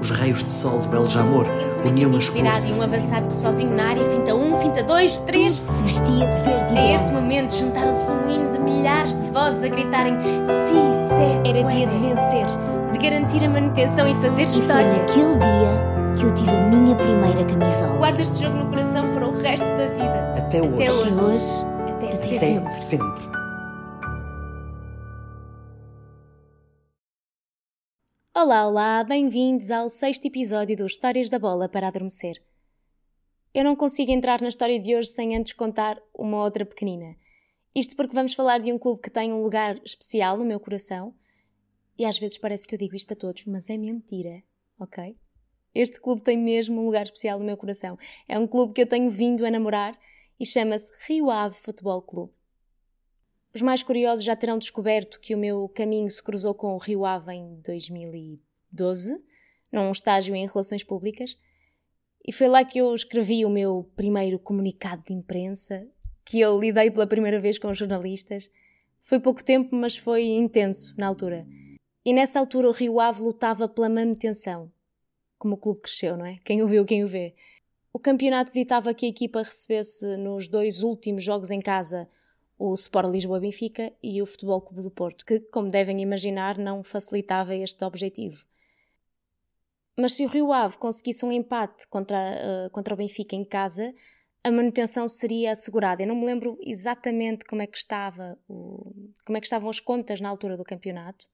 os raios de sol de Beljamor uniam as virado e um avançado que sozinho na área, finta um, finta dois, três. Tudo se vestia de verde e A esse momento juntaram-se um hino de milhares de vozes a gritarem Si, se Era dia de vencer. de garantir a manutenção e fazer E foi história. naquele dia que eu tive a minha primeira camisola. Guarda este jogo no coração para o resto da vida. Até hoje. Até E hoje. hoje, Até Até sempre. Até sempre. Olá, olá, bem-vindos ao sexto episódio do Histórias da Bola para Adormecer. Eu não consigo entrar na história de hoje sem antes contar uma outra pequenina. Isto porque vamos falar de um clube que tem um lugar especial no meu coração. E às vezes parece que eu digo isto a todos, mas é mentira, ok? Este clube tem mesmo um lugar especial no meu coração. É um clube que eu tenho vindo a namorar e chama-se Rio Ave Futebol Clube. Os mais curiosos já terão descoberto que o meu caminho se cruzou com o Rio Ave em 2012, num estágio em Relações Públicas, e foi lá que eu escrevi o meu primeiro comunicado de imprensa, que eu lidei pela primeira vez com jornalistas. Foi pouco tempo, mas foi intenso na altura. E nessa altura o Rio Ave lutava pela manutenção. Como o clube cresceu, não é? Quem o viu, quem o vê. O campeonato ditava que a equipa recebesse nos dois últimos jogos em casa o Sport Lisboa Benfica e o Futebol Clube do Porto, que, como devem imaginar, não facilitava este objetivo. Mas se o Rio Ave conseguisse um empate contra, eh, contra o Benfica em casa, a manutenção seria assegurada. Eu não me lembro exatamente como é que estava o, como é que estavam as contas na altura do campeonato,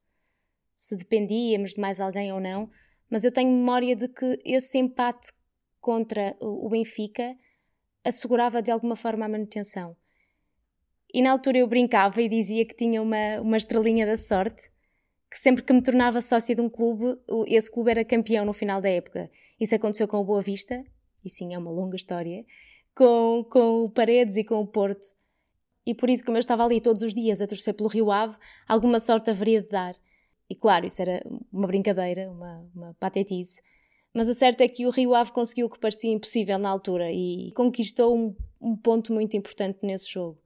se dependíamos de mais alguém ou não, mas eu tenho memória de que esse empate contra o Benfica assegurava de alguma forma a manutenção. E na altura eu brincava e dizia que tinha uma, uma estrelinha da sorte, que sempre que me tornava sócia de um clube, esse clube era campeão no final da época. Isso aconteceu com o Boa Vista, e sim, é uma longa história, com, com o Paredes e com o Porto. E por isso, como eu estava ali todos os dias a torcer pelo Rio Ave, alguma sorte haveria de dar. E claro, isso era uma brincadeira, uma, uma patetice. Mas o certo é que o Rio Ave conseguiu o que parecia impossível na altura e conquistou um, um ponto muito importante nesse jogo.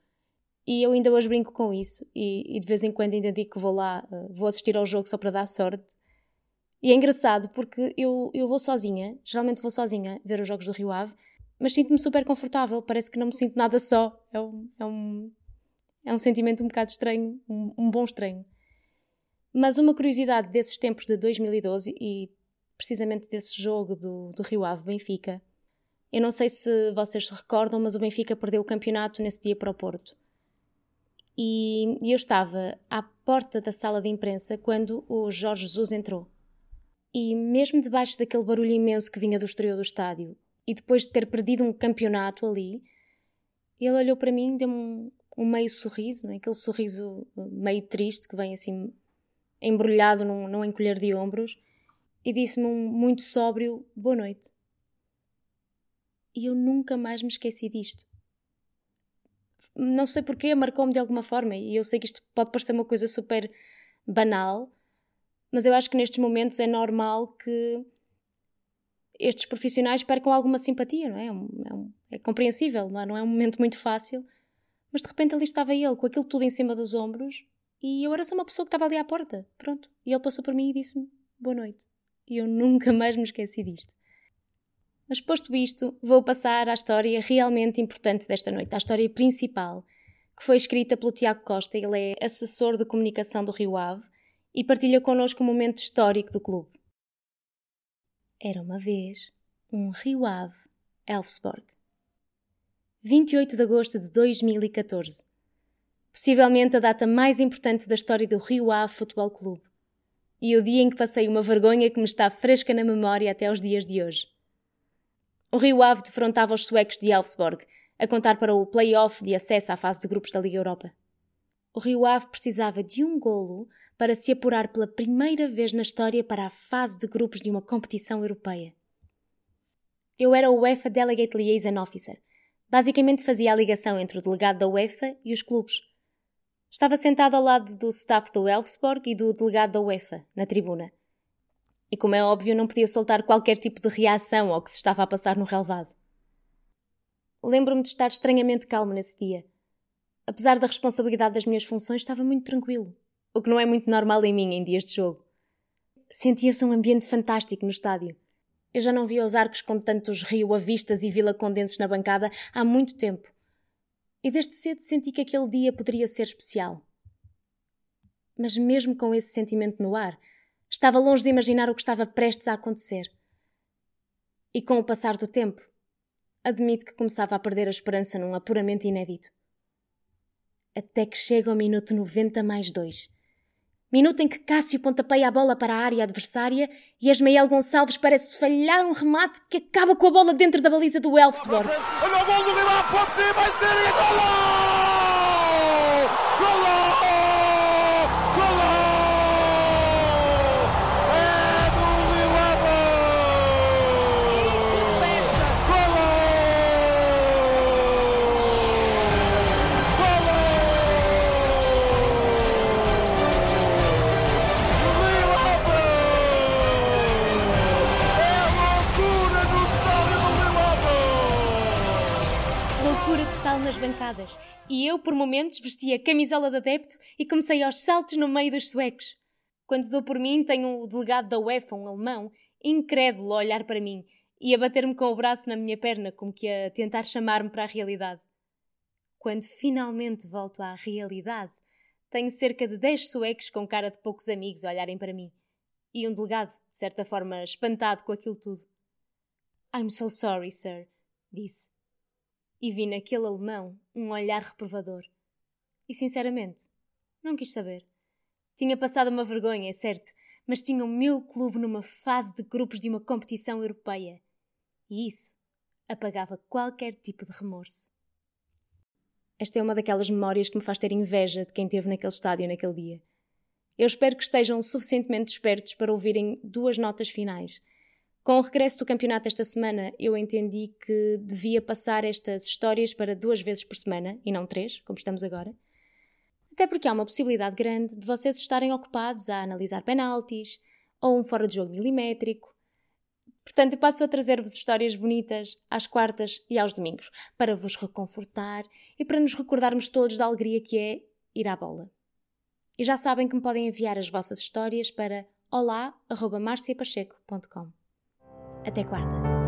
E eu ainda hoje brinco com isso e, e de vez em quando ainda digo que vou lá, eh, vou assistir ao jogo só para dar sorte. E é engraçado porque eu, eu vou sozinha, geralmente vou sozinha ver os jogos do Rio Ave, mas sinto-me super confortável, parece que não me sinto nada só. É um, é um, é um sentimento um bocado estranho, um, um bom estranho. Mas uma curiosidade desses tempos de 2012 e precisamente desse jogo do, do Rio Ave Benfica. Eu não sei se vocês se recordam, mas o Benfica perdeu o campeonato nesse dia para o Porto. E, eu estava à porta da sala de imprensa quando o Jorge Jesus entrou. E mesmo debaixo daquele barulho imenso que vinha do exterior do estádio, e depois de ter perdido um campeonato ali, ele olhou para mim, deu-me um, um meio sorriso, não é? aquele sorriso meio triste que vem assim embrulhado num, num encolher de ombros, e disse-me um muito sóbrio boa noite. E eu nunca mais me esqueci disto. Não sei porquê, marcou-me de alguma forma, e eu sei que isto pode parecer uma coisa super banal, mas eu acho que nestes momentos é normal que estes profissionais percam alguma simpatia, não é? É, é um- é compreensível, não é? não é um momento muito fácil, mas de repente ali estava ele, com aquilo tudo em cima dos ombros, e eu era só uma pessoa que estava ali à porta, pronto. E ele passou por mim e disse-me boa noite. E eu nunca mais me esqueci disto. Mas posto isto, vou passar à história realmente importante desta noite, à história principal, que foi escrita pelo Tiago Costa. Ele é assessor de comunicação do Rio Ave e partilha connosco um momento histórico do clube. Era uma vez um Rio Ave, Elfsborg. 28 de agosto de 2014. Possivelmente a data mais importante da história do Rio Ave Futebol Clube. E o dia em que passei uma vergonha que me está fresca na memória até aos dias de hoje. O Rio Ave defrontava os suecos de Elfsborg, a contar para o play-off de acesso à fase de grupos da Liga Europa. O Rio Ave precisava de um golo para se apurar pela primeira vez na história para a fase de grupos de uma competição europeia. Eu era o UEFA Delegate Liaison Officer. Basicamente fazia a ligação entre o delegado da UEFA e os clubes. Estava sentado ao lado do staff do Elfsborg e do delegado da UEFA, na tribuna. E como é óbvio, não podia soltar qualquer tipo de reação ao que se estava a passar no relevado. Lembro-me de estar estranhamente calmo nesse dia. Apesar da responsabilidade das minhas funções, estava muito tranquilo, o que não é muito normal em mim em dias de jogo. sentia-se um ambiente fantástico no estádio. Eu já não via os arcos com tantos Rio Avistas e Vila Condenses na bancada há muito tempo. E desde cedo senti que aquele dia poderia ser especial. Mas mesmo com esse sentimento no ar, estava longe de imaginar o que estava prestes a acontecer. E com o passar do tempo, admito que começava a perder a esperança num apuramento inédito. Até que chega ao minuto 90 mais 2 Minuto em que Cássio pontapeia a bola para a área adversária e Esmael Gonçalves parece falhar um remate que acaba com a bola dentro da baliza do Elfsborg. Olha o gol do rival, pode ser, vai ser e golo! Nas bancadas e eu, por momentos, vestia a camisola de adepto e comecei aos saltos no meio dos suecos. Quando dou por mim, tenho o delegado da UEFA, um alemão, incrédulo a olhar para mim e a bater-me com o braço na minha perna, como que a tentar chamar-me para a realidade. Quando finalmente volto à realidade, tenho cerca de dez suecos com cara de poucos amigos a olharem para mim. E um delegado, de certa forma, espantado com aquilo tudo. I'm so sorry, sir, disse e vi naquele alemão um olhar reprovador. E sinceramente, não quis saber. Tinha passado uma vergonha, é certo, mas tinha o meu clube numa fase de grupos de uma competição europeia. E isso apagava qualquer tipo de remorso. Esta é uma daquelas memórias que me faz ter inveja de quem esteve naquele estádio naquele dia. Eu espero que estejam suficientemente espertos para ouvirem duas notas finais com o regresso do campeonato esta semana, eu entendi que devia passar estas histórias para duas vezes por semana e não três, como estamos agora. Até porque há uma possibilidade grande de vocês estarem ocupados a analisar penaltis ou um fora de jogo milimétrico. Portanto, eu passo a trazer-vos histórias bonitas às quartas e aos domingos, para vos reconfortar e para nos recordarmos todos da alegria que é ir à bola. E já sabem que me podem enviar as vossas histórias para olá.marciapacheco.com. Até quarta.